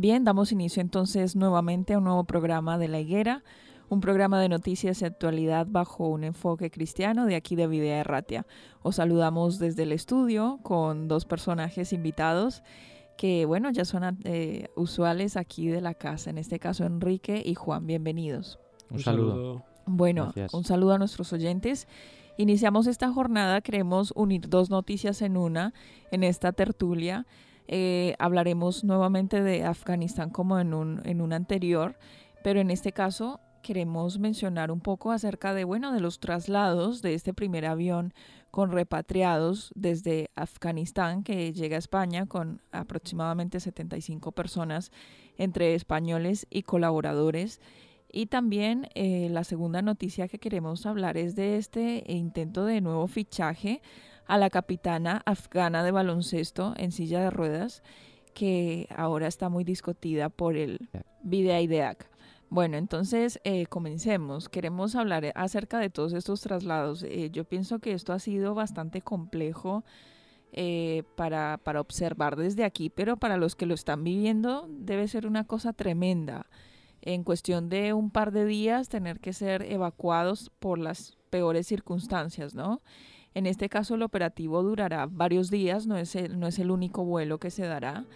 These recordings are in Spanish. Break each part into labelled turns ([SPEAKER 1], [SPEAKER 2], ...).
[SPEAKER 1] Bien, damos inicio entonces nuevamente a un nuevo programa de La Higuera, un programa de noticias y actualidad bajo un enfoque cristiano de aquí de Videa Erratia. Os saludamos desde el estudio con dos personajes invitados que, bueno, ya son eh, usuales aquí de la casa, en este caso Enrique y Juan. Bienvenidos.
[SPEAKER 2] Un saludo.
[SPEAKER 1] Bueno, un saludo a nuestros oyentes. Iniciamos esta jornada, queremos unir dos noticias en una, en esta tertulia. Eh, hablaremos nuevamente de Afganistán como en un, en un anterior, pero en este caso queremos mencionar un poco acerca de, bueno, de los traslados de este primer avión con repatriados desde Afganistán que llega a España con aproximadamente 75 personas entre españoles y colaboradores. Y también eh, la segunda noticia que queremos hablar es de este intento de nuevo fichaje a la capitana afgana de baloncesto en silla de ruedas, que ahora está muy discutida por el Videaideac. Bueno, entonces eh, comencemos. Queremos hablar acerca de todos estos traslados. Eh, yo pienso que esto ha sido bastante complejo eh, para, para observar desde aquí, pero para los que lo están viviendo debe ser una cosa tremenda. En cuestión de un par de días tener que ser evacuados por las peores circunstancias, ¿no? En este caso el operativo durará varios días, no es el, no es el único vuelo que se dará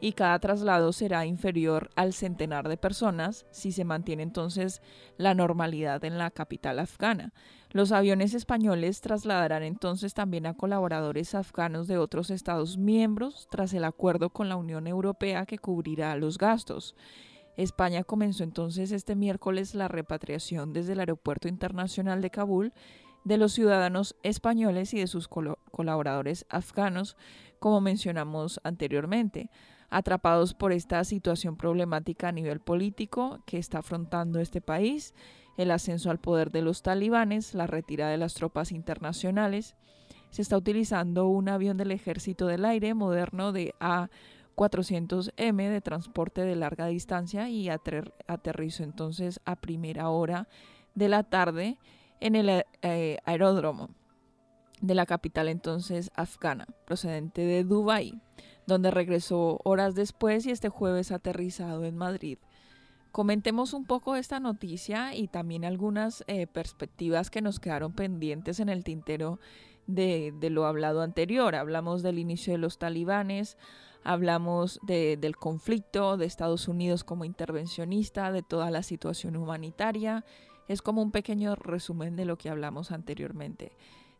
[SPEAKER 1] y cada traslado será inferior al centenar de personas si se mantiene entonces la normalidad en la capital afgana. Los aviones españoles trasladarán entonces también a colaboradores afganos de otros Estados miembros tras el acuerdo con la Unión Europea que cubrirá los gastos. España comenzó entonces este miércoles la repatriación desde el Aeropuerto Internacional de Kabul de los ciudadanos españoles y de sus colaboradores afganos, como mencionamos anteriormente, atrapados por esta situación problemática a nivel político que está afrontando este país, el ascenso al poder de los talibanes, la retirada de las tropas internacionales. Se está utilizando un avión del Ejército del Aire moderno de A400M de transporte de larga distancia y aterrizó entonces a primera hora de la tarde en el eh, aeródromo de la capital entonces afgana, procedente de Dubái, donde regresó horas después y este jueves aterrizado en Madrid. Comentemos un poco esta noticia y también algunas eh, perspectivas que nos quedaron pendientes en el tintero de, lo hablado anterior. Hablamos del inicio de los talibanes, hablamos del conflicto de Estados Unidos como intervencionista, de toda la situación humanitaria es como un pequeño resumen de lo que hablamos anteriormente.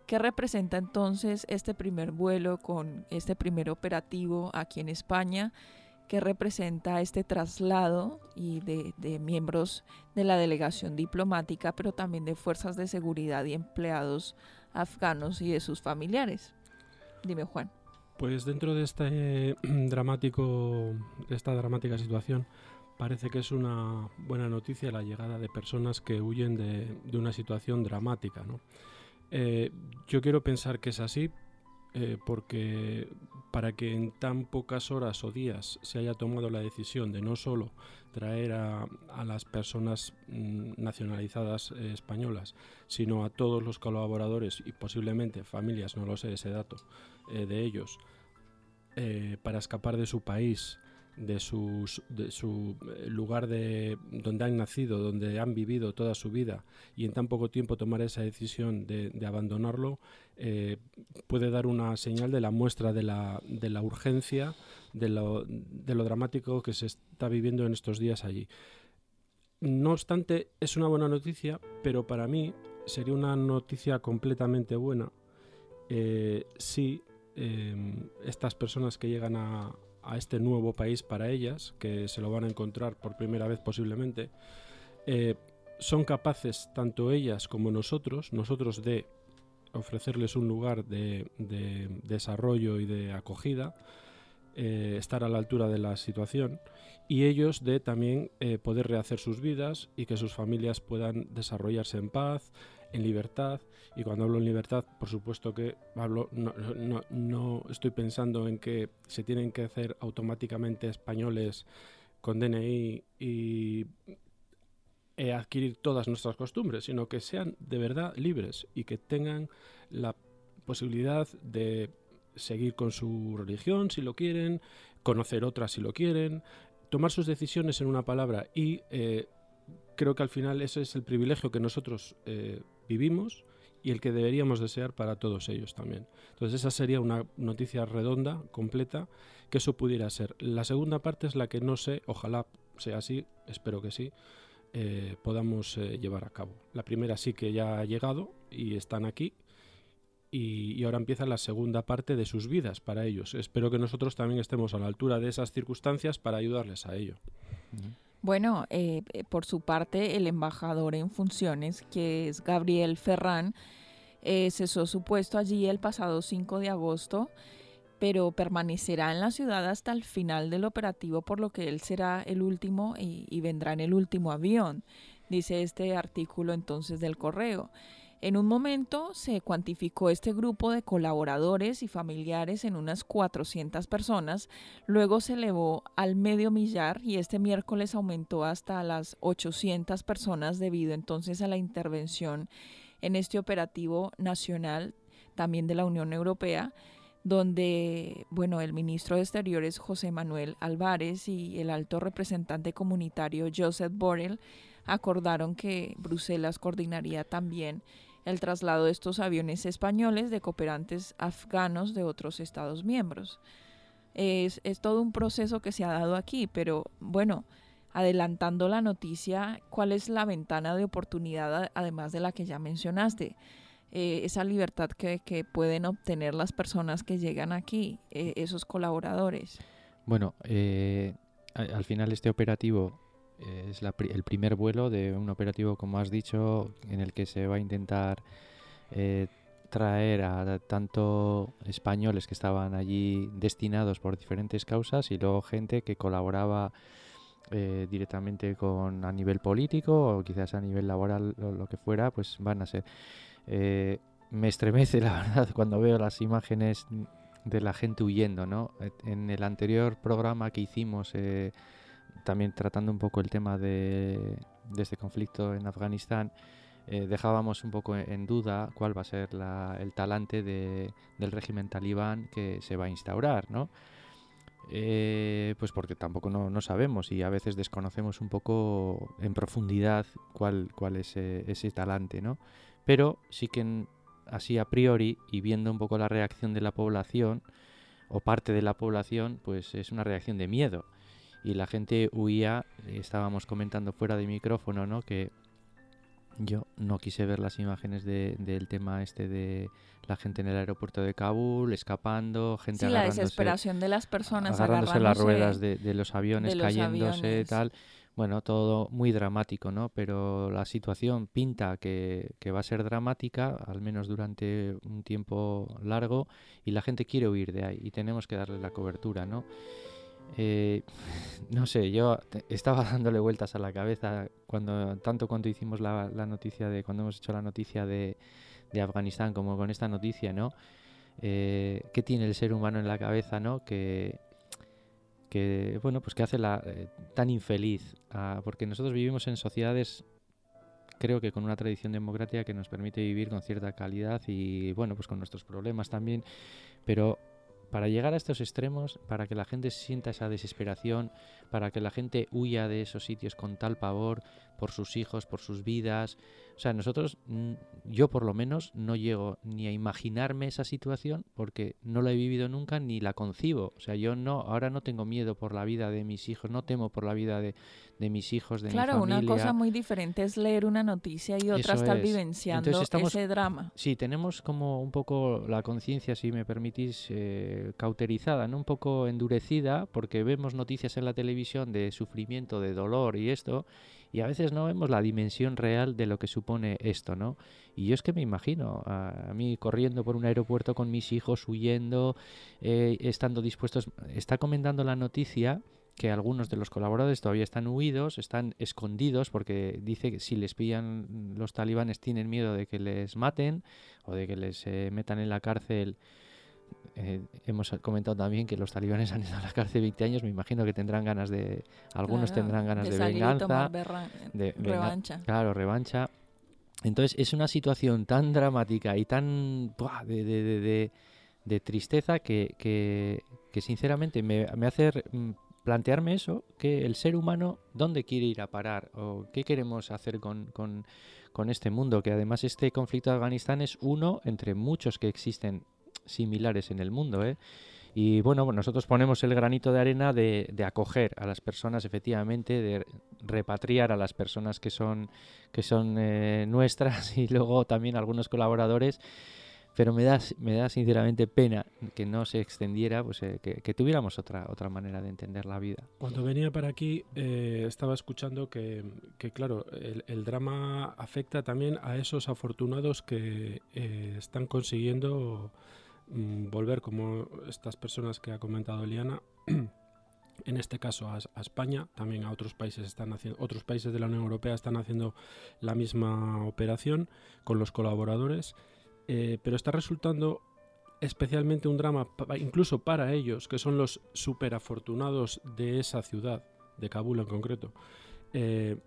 [SPEAKER 1] ¿Qué representa entonces este primer vuelo con este primer operativo aquí en España? ¿Qué representa este traslado y de, de, miembros de la delegación diplomática, pero también de fuerzas de seguridad y empleados afganos y de sus familiares? Dime, Juan.
[SPEAKER 2] Pues dentro de este dramático, de esta dramática situación, Parece que es una buena noticia la llegada de personas que huyen de, una situación dramática. ¿no? Eh, yo quiero pensar que es así, eh, porque para que en tan pocas horas o días se haya tomado la decisión de no solo traer a, las personas mm, nacionalizadas eh, españolas, sino a todos los colaboradores y posiblemente familias, no lo sé ese dato, de ellos, para escapar de su país de, sus, de su eh, lugar de donde han nacido, donde han vivido toda su vida y en tan poco tiempo tomar esa decisión de, abandonarlo, eh, puede dar una señal de la muestra de la, de la urgencia, de lo, de lo dramático que se está viviendo en estos días allí. No obstante, es una buena noticia, pero para mí sería una noticia completamente buena eh, si estas personas que llegan a, a este nuevo país para ellas, que se lo van a encontrar por primera vez posiblemente, eh, son capaces, tanto ellas como nosotros, nosotros de ofrecerles un lugar de, desarrollo y de acogida, eh, estar a la altura de la situación y ellos de también eh, poder rehacer sus vidas y que sus familias puedan desarrollarse en paz, en libertad. Y cuando hablo en libertad, por supuesto que hablo, no, no, estoy pensando en que se tienen que hacer automáticamente españoles con DNI y eh, adquirir todas nuestras costumbres, sino que sean de verdad libres y que tengan la posibilidad de seguir con su religión si lo quieren, conocer otras si lo quieren, tomar sus decisiones en una palabra y eh, creo que al final ese es el privilegio que nosotros eh, vivimos y el que deberíamos desear para todos ellos también. Entonces esa sería una noticia redonda, completa, que eso pudiera ser. La segunda parte es la que no sé, ojalá sea así, espero que sí, eh, podamos eh, llevar a cabo. La primera sí que ya ha llegado y están aquí. Y, ahora empieza la segunda parte de sus vidas para ellos. Espero que nosotros también estemos a la altura de esas circunstancias para ayudarles a ello.
[SPEAKER 1] Bueno, eh, eh, por su parte, el embajador en funciones, que es Gabriel Ferrán, eh, cesó su puesto allí el pasado 5 de agosto, pero permanecerá en la ciudad hasta el final del operativo, por lo que él será el último y vendrá en el último avión, dice este artículo entonces del correo. En un momento se cuantificó este grupo de colaboradores y familiares en unas 400 personas, luego se elevó al medio millar y este miércoles aumentó hasta las 800 personas debido entonces a la intervención en este operativo nacional también de la Unión Europea donde, bueno, el ministro de Exteriores José Manuel Álvarez y el alto representante comunitario Joseph Borrell acordaron que Bruselas coordinaría también el traslado de estos aviones españoles de cooperantes afganos de otros Estados miembros. Es, todo un proceso que se ha dado aquí, pero bueno, adelantando la noticia, ¿cuál es la ventana de oportunidad además de la que ya mencionaste? Eh, esa libertad que, pueden obtener las personas que llegan aquí, eh, esos colaboradores.
[SPEAKER 3] Bueno, eh, al final este operativo es el primer vuelo de un operativo, como has dicho, en el que se va a intentar eh, traer a tanto españoles que estaban allí destinados por diferentes causas y luego gente que colaboraba eh, directamente con a nivel político o quizás a nivel laboral o lo que fuera, pues van a ser. Eh, me estremece la verdad cuando veo las imágenes de la gente huyendo, ¿no? En el anterior programa que hicimos también tratando un poco el tema de, este conflicto en Afganistán, eh, dejábamos un poco en duda cuál va a ser el talante del régimen talibán que se va a instaurar, ¿no? Eh, pues porque tampoco no, sabemos y a veces desconocemos un poco en profundidad cuál, cuál es eh, ese talante, ¿no? Pero sí que así a priori y viendo un poco la reacción de la población o parte de la población, pues es una reacción de miedo y la gente huía. Estábamos comentando fuera de micrófono, ¿no? Que yo no quise ver las imágenes del tema este de la gente en el aeropuerto de Kabul, escapando, gente
[SPEAKER 1] sí, la desesperación de las personas
[SPEAKER 3] agarrándose, las ruedas de, los aviones, cayéndose, tal. Bueno, todo muy dramático, ¿no? Pero la situación pinta que, que, va a ser dramática, al menos durante un tiempo largo, y la gente quiere huir de ahí y tenemos que darle la cobertura, ¿no? Eh, no sé, yo estaba dándole vueltas a la cabeza cuando tanto cuando hicimos la, noticia de cuando hemos hecho la noticia de, Afganistán como con esta noticia, ¿no? eh, qué tiene el ser humano en la cabeza, ¿no? Que, que bueno, pues que hace la, eh, tan infeliz, porque nosotros vivimos en sociedades creo que con una tradición democrática que nos permite vivir con cierta calidad y bueno, pues con nuestros problemas también, pero para llegar a estos extremos, para que la gente sienta esa desesperación, para que la gente huya de esos sitios con tal pavor por sus hijos, por sus vidas. O sea, nosotros, mm, yo por lo menos, no llego ni a imaginarme esa situación porque no la he vivido nunca ni la concibo. O sea, yo no, ahora no tengo miedo por la vida de mis hijos, no temo por la vida de, de mis hijos, de
[SPEAKER 1] claro,
[SPEAKER 3] mi familia.
[SPEAKER 1] una cosa muy diferente es leer una noticia y otra
[SPEAKER 3] Eso
[SPEAKER 1] estar
[SPEAKER 3] es.
[SPEAKER 1] vivenciando
[SPEAKER 3] Entonces estamos-
[SPEAKER 1] ese drama.
[SPEAKER 3] Sí, tenemos como un poco la conciencia, si me permitís, eh, cauterizada, ¿no? un poco endurecida, porque vemos noticias en la televisión de sufrimiento, de dolor y esto, y a veces no vemos la dimensión real de lo que supone esto, ¿no? Y yo es que me imagino a, a mí corriendo por un aeropuerto con mis hijos, huyendo, eh, estando dispuestos, está comentando la noticia que algunos de los colaboradores todavía están huidos, están escondidos porque dice que si les pillan los talibanes tienen miedo de que les maten o de que les eh, metan en la cárcel. Eh, hemos comentado también que los talibanes han ido a la cárcel 20 años, me imagino que tendrán ganas de, algunos
[SPEAKER 1] Claro,
[SPEAKER 3] tendrán ganas de,
[SPEAKER 1] salir y
[SPEAKER 3] venganza,
[SPEAKER 1] tomar berra-
[SPEAKER 3] de venga-
[SPEAKER 1] revancha.
[SPEAKER 3] Claro, revancha. Entonces es una situación tan dramática y tan ¡buah! de, de- de- de- de tristeza que, que- que sinceramente me, me hace mm, plantearme eso, que el ser humano, ¿dónde quiere ir a parar? ¿O qué queremos hacer con, con- con este mundo? Que además este conflicto de Afganistán es uno entre muchos que existen similares en el mundo, ¿eh? Y bueno, nosotros ponemos el granito de arena de, de acoger a las personas, efectivamente, de repatriar a las personas que son, que son eh, nuestras y luego también algunos colaboradores. Pero me da, me da sinceramente pena que no se extendiera, pues eh, que, que tuviéramos otra, otra manera de entender la vida.
[SPEAKER 2] Cuando venía para aquí eh, estaba escuchando que, que, claro, el, el drama afecta también a esos afortunados que eh, están consiguiendo mm, volver, como estas personas que ha comentado Eliana, en este caso a, España, también a otros países están haciendo, otros países de la Unión Europea están haciendo la misma operación con los colaboradores, eh, pero está resultando especialmente un drama incluso para ellos, que son los superafortunados de esa ciudad, de Kabul en concreto, eh,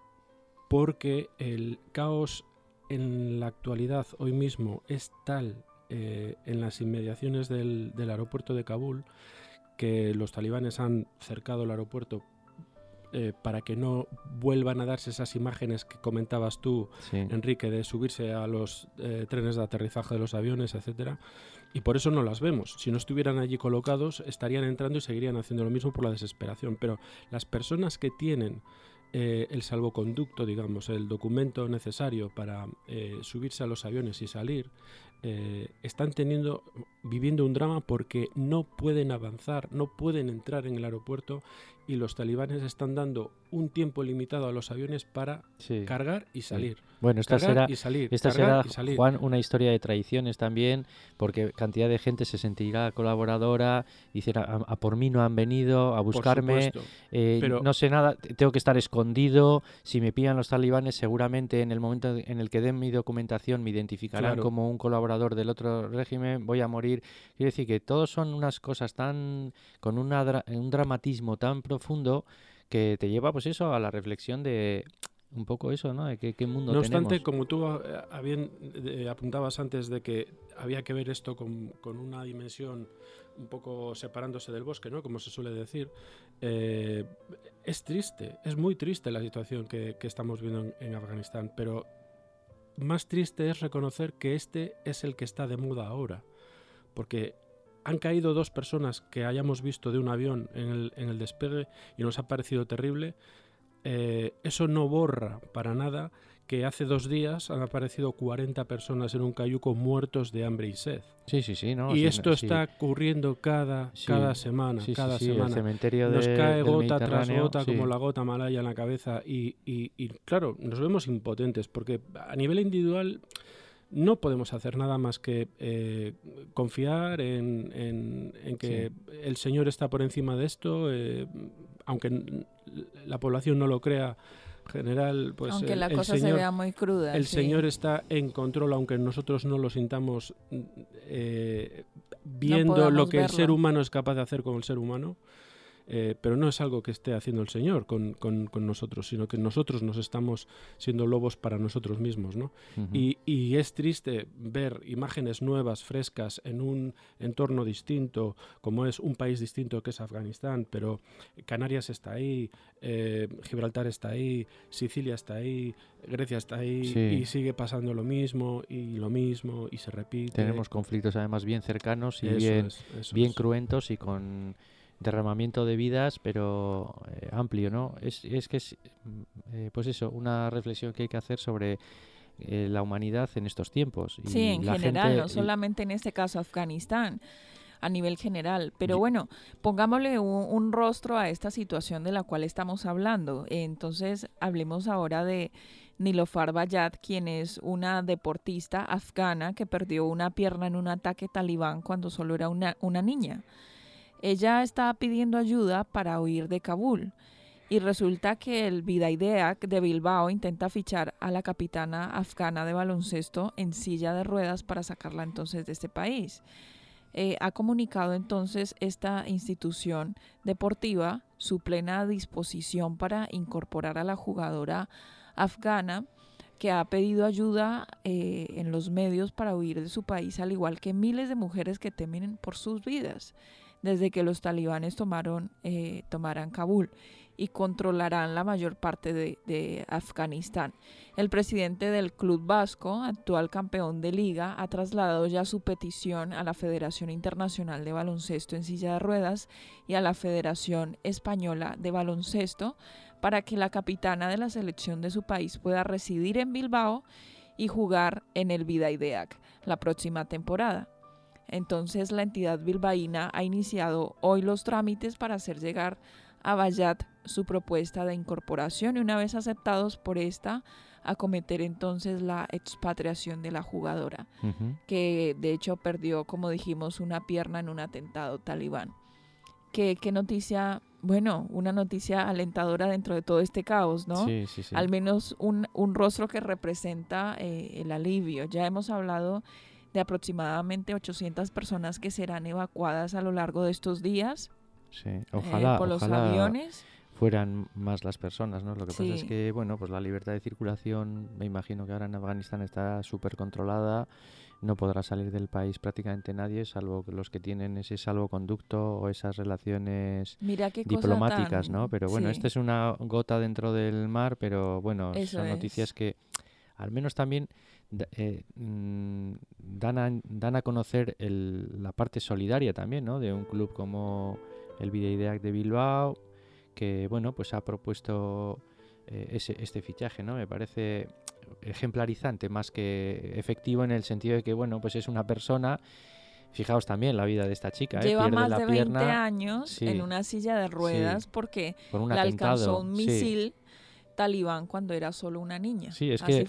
[SPEAKER 2] porque el caos en la actualidad, hoy mismo, es tal eh, en las inmediaciones del, del aeropuerto de Kabul que los talibanes han cercado el aeropuerto eh, para que no vuelvan a darse esas imágenes que comentabas tú,
[SPEAKER 3] Sí.
[SPEAKER 2] Enrique, de subirse a los eh, trenes de aterrizaje de los aviones, etcétera. Y por eso no las vemos. Si no estuvieran allí colocados, estarían entrando y seguirían haciendo lo mismo por la desesperación. Pero las personas que tienen eh, el salvoconducto, digamos, el documento necesario para eh, subirse a los aviones y salir, eh, están teniendo, viviendo un drama porque no pueden avanzar, no pueden entrar en el aeropuerto y los talibanes están dando un tiempo limitado a los aviones para
[SPEAKER 3] Sí.
[SPEAKER 2] cargar y salir.
[SPEAKER 3] Bueno, esta
[SPEAKER 2] Cargar
[SPEAKER 3] será,
[SPEAKER 2] y salir.
[SPEAKER 3] Esta será,
[SPEAKER 2] y salir.
[SPEAKER 3] Juan, una historia de traiciones también, porque cantidad de gente se sentirá colaboradora, diciera, a, a por mí no han venido a buscarme, eh,
[SPEAKER 2] pero-
[SPEAKER 3] no sé nada, tengo que estar escondido, si me pillan los talibanes seguramente en el momento en el que den mi documentación me identificarán
[SPEAKER 2] Claro.
[SPEAKER 3] como un colaborador del otro régimen, voy a morir. Quiero decir que todos son unas cosas tan, con una dra- un dramatismo tan profundo que te lleva pues eso a la reflexión de un poco eso, ¿no? De qué, qué mundo
[SPEAKER 2] No
[SPEAKER 3] tenemos.
[SPEAKER 2] obstante, como tú eh, habían- eh, apuntabas antes de que había que ver esto con, con una dimensión un poco separándose del bosque, ¿no? Como se suele decir, eh, es triste, es muy triste la situación que, que estamos viendo en, en Afganistán, pero más triste es reconocer que este es el que está de moda ahora, porque han caído dos personas que hayamos visto de un avión en el, en el despegue y nos ha parecido terrible, eh, eso no borra para nada que hace dos días han aparecido 40 personas en un cayuco muertos de hambre y sed.
[SPEAKER 3] Sí, sí, sí, ¿no?
[SPEAKER 2] y
[SPEAKER 3] Sí,
[SPEAKER 2] esto
[SPEAKER 3] sí.
[SPEAKER 2] está ocurriendo cada,
[SPEAKER 3] Sí,
[SPEAKER 2] cada semana, cada
[SPEAKER 3] el
[SPEAKER 2] semana.
[SPEAKER 3] cementerio
[SPEAKER 2] Nos
[SPEAKER 3] de-
[SPEAKER 2] cae gota tras gota como la gota malaya en la cabeza y, y- y, claro, nos vemos impotentes porque a nivel individual no podemos hacer nada más que eh, confiar en, en- en que el Señor está por encima de esto, eh, aunque la población no lo crea general, pues
[SPEAKER 1] Aunque
[SPEAKER 2] el,
[SPEAKER 1] la
[SPEAKER 2] el
[SPEAKER 1] cosa se
[SPEAKER 2] Señor,
[SPEAKER 1] vea muy cruda.
[SPEAKER 2] el
[SPEAKER 1] sí.
[SPEAKER 2] Señor está en control, aunque nosotros no lo sintamos. eh, viendo lo que el ser humano es capaz de hacer con el ser humano, eh, pero no es algo que esté haciendo el Señor con, con, nosotros, sino que nosotros nos estamos siendo lobos para nosotros mismos. ¿no? y, y, es triste ver imágenes nuevas, frescas, en un entorno distinto, como es un país distinto que es Afganistán, pero Canarias está ahí, eh, Gibraltar está ahí, Sicilia está ahí, Grecia está ahí, y sigue pasando lo mismo, y lo mismo, y se repite.
[SPEAKER 3] Tenemos conflictos además bien cercanos y bien, bien cruentos y con derramamiento de vidas, pero eh, amplio, ¿no? Es, es que es, mm, eh, pues eso, una reflexión que hay que hacer sobre eh, la humanidad en estos tiempos.
[SPEAKER 1] sí, en general, no solamente en este caso Afganistán a nivel general. Pero bueno, pongámosle un, rostro a esta situación de la cual estamos hablando. Entonces, hablemos ahora de Nilofar Bayat, quien es una deportista afgana que perdió una pierna en un ataque talibán cuando solo era una, una niña. Ella estaba pidiendo ayuda para huir de Kabul y resulta que el Vidaideak de Bilbao intenta fichar a la capitana afgana de baloncesto en silla de ruedas para sacarla entonces de este país. Eh, ha comunicado entonces esta institución deportiva su plena disposición para incorporar a la jugadora afgana que ha pedido ayuda eh, en los medios para huir de su país, al igual que miles de mujeres que temen por sus vidas desde que los talibanes tomaron, eh, tomarán Kabul y controlarán la mayor parte de, Afganistán. El presidente del Club Vasco, actual campeón de liga, ha trasladado ya su petición a la Federación Internacional de Baloncesto en silla de ruedas y a la Federación Española de Baloncesto para que la capitana de la selección de su país pueda residir en Bilbao y jugar en el Vidaideac la próxima temporada. Entonces la entidad bilbaína ha iniciado hoy los trámites para hacer llegar a Bayat su propuesta de incorporación y una vez aceptados por esta, acometer entonces la expatriación de la jugadora, que de hecho perdió, como dijimos, una pierna en un atentado talibán. ¿Qué, qué noticia bueno, una noticia alentadora dentro de todo este caos, ¿no?
[SPEAKER 3] Sí, sí, sí.
[SPEAKER 1] Al menos un, un rostro que representa eh, el alivio. Ya hemos hablado de aproximadamente 800 personas que serán evacuadas a lo largo de estos días.
[SPEAKER 3] Sí, eh, ojalá, por los aviones. Fueran más las personas, ¿no? Lo que pasa es que, bueno, pues la libertad de circulación, me imagino que ahora en Afganistán está súper controlada, no podrá salir del país prácticamente nadie, salvo los que tienen ese salvoconducto o esas relaciones diplomáticas, ¿no? Pero bueno, esta es una gota dentro del mar, pero bueno, son noticias que al menos también eh, mm, dan, a, dan a conocer la parte solidaria también, ¿no? De un club como el Videideac de Bilbao, que, bueno, pues ha propuesto eh, ese, este fichaje, ¿no? Me parece ejemplarizante más que efectivo en el sentido de que, bueno, pues es una persona... Fijaos también la vida de esta chica.
[SPEAKER 1] ¿eh? Lleva
[SPEAKER 3] más
[SPEAKER 1] de 20 años en una silla de ruedas porque le alcanzó un misil talibán cuando era solo una niña.
[SPEAKER 3] Sí, es que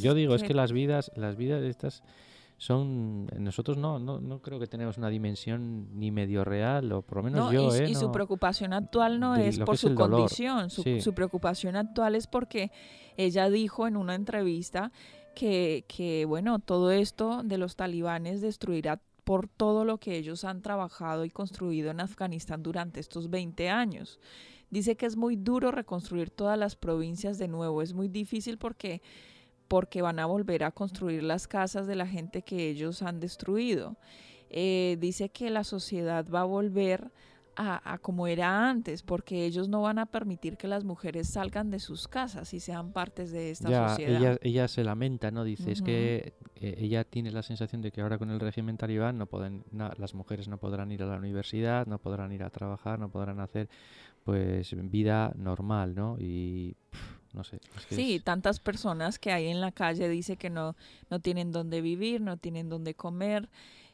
[SPEAKER 3] yo, digo, es que las vidas, las vidas estas son nosotros no, no, no creo que tenemos una dimensión ni medio real o por lo menos yo
[SPEAKER 1] y, ¿eh? y su preocupación actual no es por su condición su, su, preocupación actual es porque ella dijo en una entrevista que, que bueno todo esto de los talibanes destruirá por todo lo que ellos han trabajado y construido en Afganistán durante estos 20 años Dice que es muy duro reconstruir todas las provincias de nuevo, es muy difícil porque porque van a volver a construir las casas de la gente que ellos han destruido. Eh, dice que la sociedad va a volver a, como era antes, porque ellos no van a permitir que las mujeres salgan de sus casas y sean partes de esta sociedad.
[SPEAKER 3] Ella, ella se lamenta, ¿no? Dice, es que eh, ella tiene la sensación de que ahora con el régimen talibán no pueden, las mujeres no podrán ir a la universidad, no podrán ir a trabajar, no podrán hacer pues vida normal, ¿no? Y no sé.
[SPEAKER 1] sí, tantas personas que hay en la calle dice que no, no tienen dónde vivir, no tienen dónde comer.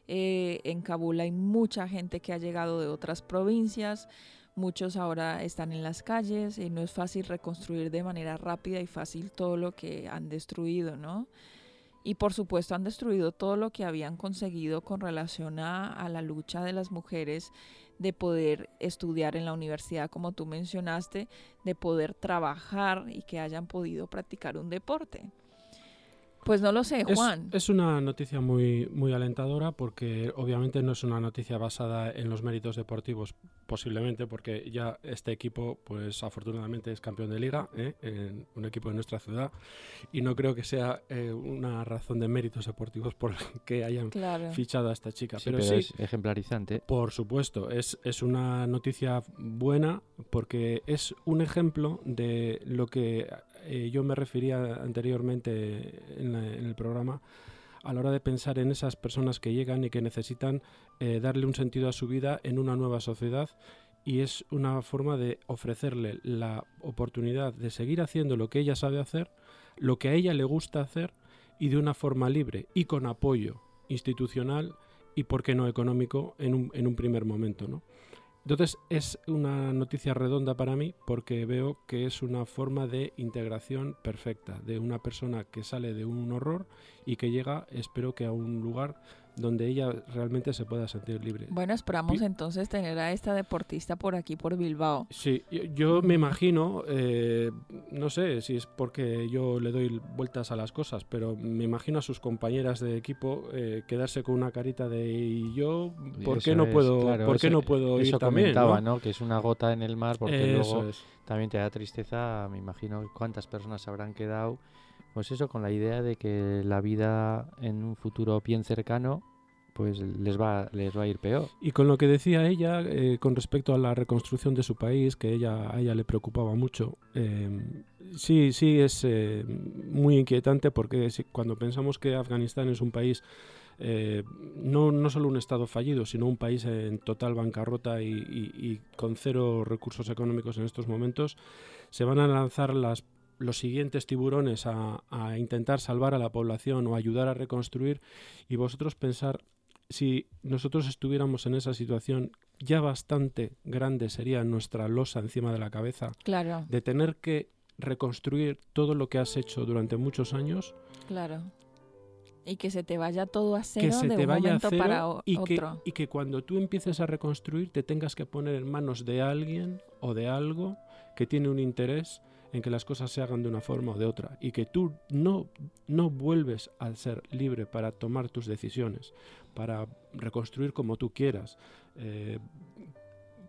[SPEAKER 1] Eh, en Kabul hay mucha gente que ha llegado de otras provincias, muchos ahora están en las calles y no es fácil reconstruir de manera rápida y fácil todo lo que han destruido, ¿no? Y por supuesto han destruido todo lo que habían conseguido con relación a, a la lucha de las mujeres de poder estudiar en la universidad, como tú mencionaste, de poder trabajar y que hayan podido practicar un deporte. Pues no lo sé, Juan.
[SPEAKER 2] Es, una noticia muy, muy alentadora porque obviamente no es una noticia basada en los méritos deportivos, posiblemente porque ya este equipo, pues afortunadamente es campeón de liga, ¿eh? en un equipo de nuestra ciudad, y no creo que sea eh, una razón de méritos deportivos por que hayan fichado a esta chica. pero, sí,
[SPEAKER 3] es ejemplarizante.
[SPEAKER 2] Por supuesto, es, es una noticia buena porque es un ejemplo de lo que eh, yo me refería anteriormente en, el programa a la hora de pensar en esas personas que llegan y que necesitan eh, darle un sentido a su vida en una nueva sociedad y es una forma de ofrecerle la oportunidad de seguir haciendo lo que ella sabe hacer, lo que a ella le gusta hacer y de una forma libre y con apoyo institucional y, por qué no, económico en un, en un primer momento. ¿no? Entonces es una noticia redonda para mí porque veo que es una forma de integración perfecta de una persona que sale de un horror y que llega, espero que a un lugar donde ella realmente se pueda sentir libre.
[SPEAKER 1] Bueno, esperamos entonces tener a esta deportista por aquí, por Bilbao.
[SPEAKER 2] Sí, yo, me imagino, eh, no sé si es porque yo le doy vueltas a las cosas, pero me imagino a sus compañeras de equipo eh, quedarse con una carita de ¿y yo por qué no puedo, ¿por qué no puedo ir también?
[SPEAKER 3] comentaba, ¿no? Que es una gota en el mar porque luego también te da tristeza, me imagino cuántas personas habrán quedado pues eso, con la idea de que la vida en un futuro bien cercano pues les va, les va a ir peor.
[SPEAKER 2] Y con lo que decía ella eh, con respecto a la reconstrucción de su país, que ella, a ella le preocupaba mucho, em, sí, sí es eh, muy inquietante porque cuando pensamos que Afganistán es un país, eh, no, no solo un Estado fallido, sino un país en total bancarrota y, y con cero recursos económicos en estos momentos, se van a lanzar las los siguientes tiburones a, intentar salvar a la población o ayudar a reconstruir y vosotros pensar si nosotros estuviéramos en esa situación ya bastante grande sería nuestra losa encima de la cabeza.
[SPEAKER 1] Claro.
[SPEAKER 2] De tener que reconstruir todo lo que has hecho durante muchos años.
[SPEAKER 1] Claro. Y que se te vaya todo a cero de un momento para
[SPEAKER 2] y
[SPEAKER 1] otro.
[SPEAKER 2] Que, y que cuando tú empieces a reconstruir te tengas que poner en manos de alguien o de algo que tiene un interés en que las cosas se hagan de una forma o de otra y que tú no, no vuelves a ser libre para tomar tus decisiones, para reconstruir como tú quieras, eh,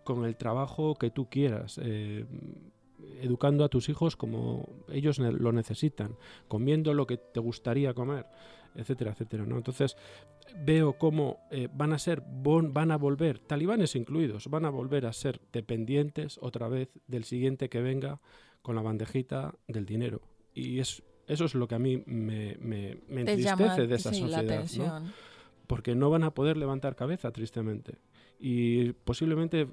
[SPEAKER 2] con el trabajo que tú quieras. Eh, educando a tus hijos como ellos lo necesitan, comiendo lo que te gustaría comer, etcétera, etcétera. ¿no? Entonces veo cómo eh, van a ser, van a volver, talibanes incluidos, van a volver a ser dependientes otra vez del siguiente que venga con la bandejita del dinero. Y es, eso es lo que a mí me, me, entristece de esa sociedad. Porque no van a poder levantar cabeza, tristemente. Y posiblemente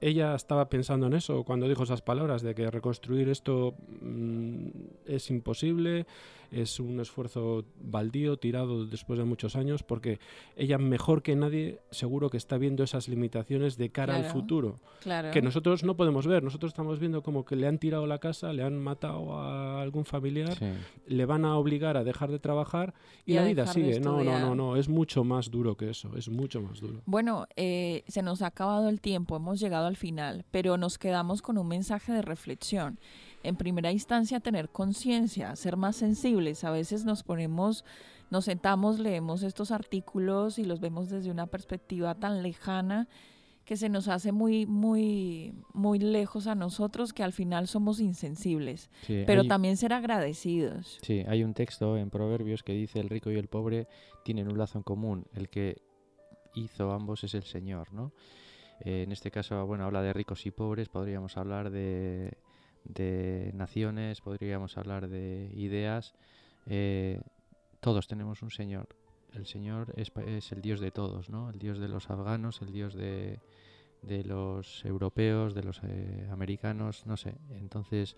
[SPEAKER 2] ella estaba pensando en eso cuando dijo esas palabras, de que reconstruir esto mm, es imposible, es un esfuerzo baldío, tirado después de muchos años, porque ella mejor que nadie seguro que está viendo esas limitaciones de cara al futuro, que nosotros no podemos ver, nosotros estamos viendo como que le han tirado la casa, le han matado a algún familiar, le van a obligar a dejar de trabajar y, la vida sigue. No, no, no, no, es mucho más duro que eso, es mucho más duro.
[SPEAKER 1] Bueno, eh, se nos ha acabado el tiempo, hemos llegado al final, pero nos quedamos con un mensaje de reflexión en primera instancia tener conciencia, ser más sensibles. A veces nos ponemos, nos sentamos, leemos estos artículos y los vemos desde una perspectiva tan lejana que se nos hace muy, muy, muy lejos a nosotros que al final somos insensibles. pero también ser agradecidos.
[SPEAKER 3] Sí, hay un texto en Proverbios que dice el rico y el pobre tienen un lazo en común. El que hizo ambos es el Señor, ¿no? Eh, en este caso, bueno, habla de ricos y pobres, podríamos hablar de de naciones, podríamos hablar de ideas. Eh, todos tenemos un Señor. El Señor es, es, el Dios de todos, ¿no? El Dios de los afganos, el Dios de, de los europeos, de los eh, americanos, no sé. Entonces,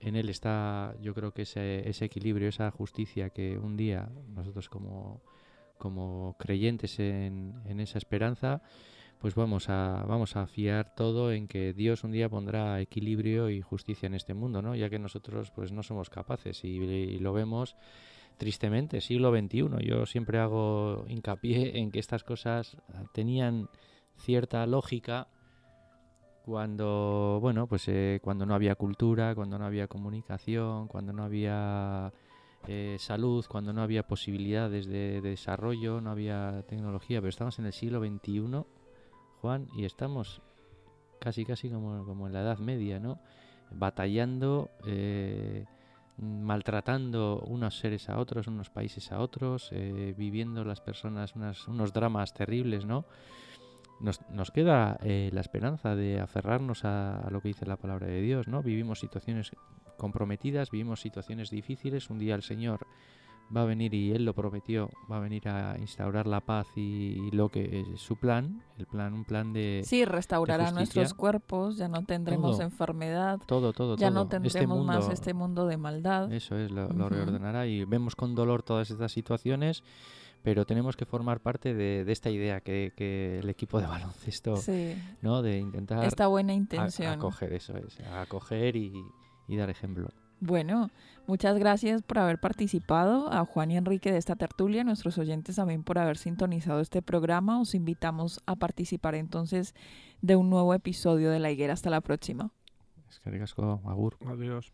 [SPEAKER 3] en Él está, yo creo que ese, ese equilibrio, esa justicia que un día nosotros como, como creyentes en, en esa esperanza, pues vamos a, vamos a fiar todo en que Dios un día pondrá equilibrio y justicia en este mundo, ¿no? Ya que nosotros pues no somos capaces y, lo vemos tristemente, siglo XXI. Yo siempre hago hincapié en que estas cosas tenían cierta lógica cuando, bueno, pues eh, cuando no había cultura, cuando no había comunicación, cuando no había eh, salud cuando no había posibilidades de, desarrollo, no había tecnología, pero estamos en el siglo XXI, Juan, y estamos casi casi como, como en la Edad Media, ¿no? Batallando, eh, maltratando unos seres a otros, unos países a otros, eh, viviendo las personas unos dramas terribles, ¿no? Nos, nos queda eh, la esperanza de aferrarnos a, a, lo que dice la palabra de Dios, ¿no? Vivimos situaciones comprometidas, vivimos situaciones difíciles, un día el Señor va a venir y él lo prometió, va a venir a instaurar la paz y, lo que es su plan, el plan, un plan de
[SPEAKER 1] sí restaurará nuestros cuerpos, ya no tendremos enfermedad,
[SPEAKER 3] todo, todo,
[SPEAKER 1] ya no este tendremos más este mundo de maldad,
[SPEAKER 3] eso es, lo, reordenará y vemos con dolor todas estas situaciones. Pero tenemos que formar parte de, esta idea que, el equipo de baloncesto, ¿no? De intentar
[SPEAKER 1] esta buena intención,
[SPEAKER 3] acoger eso es, acoger y, y dar ejemplo.
[SPEAKER 1] Bueno, muchas gracias por haber participado, a Juan y Enrique de esta tertulia, nuestros oyentes también por haber sintonizado este programa. Os invitamos a participar entonces de un nuevo episodio de La Higuera. Hasta la próxima.
[SPEAKER 3] Es que Agur.
[SPEAKER 2] Adiós.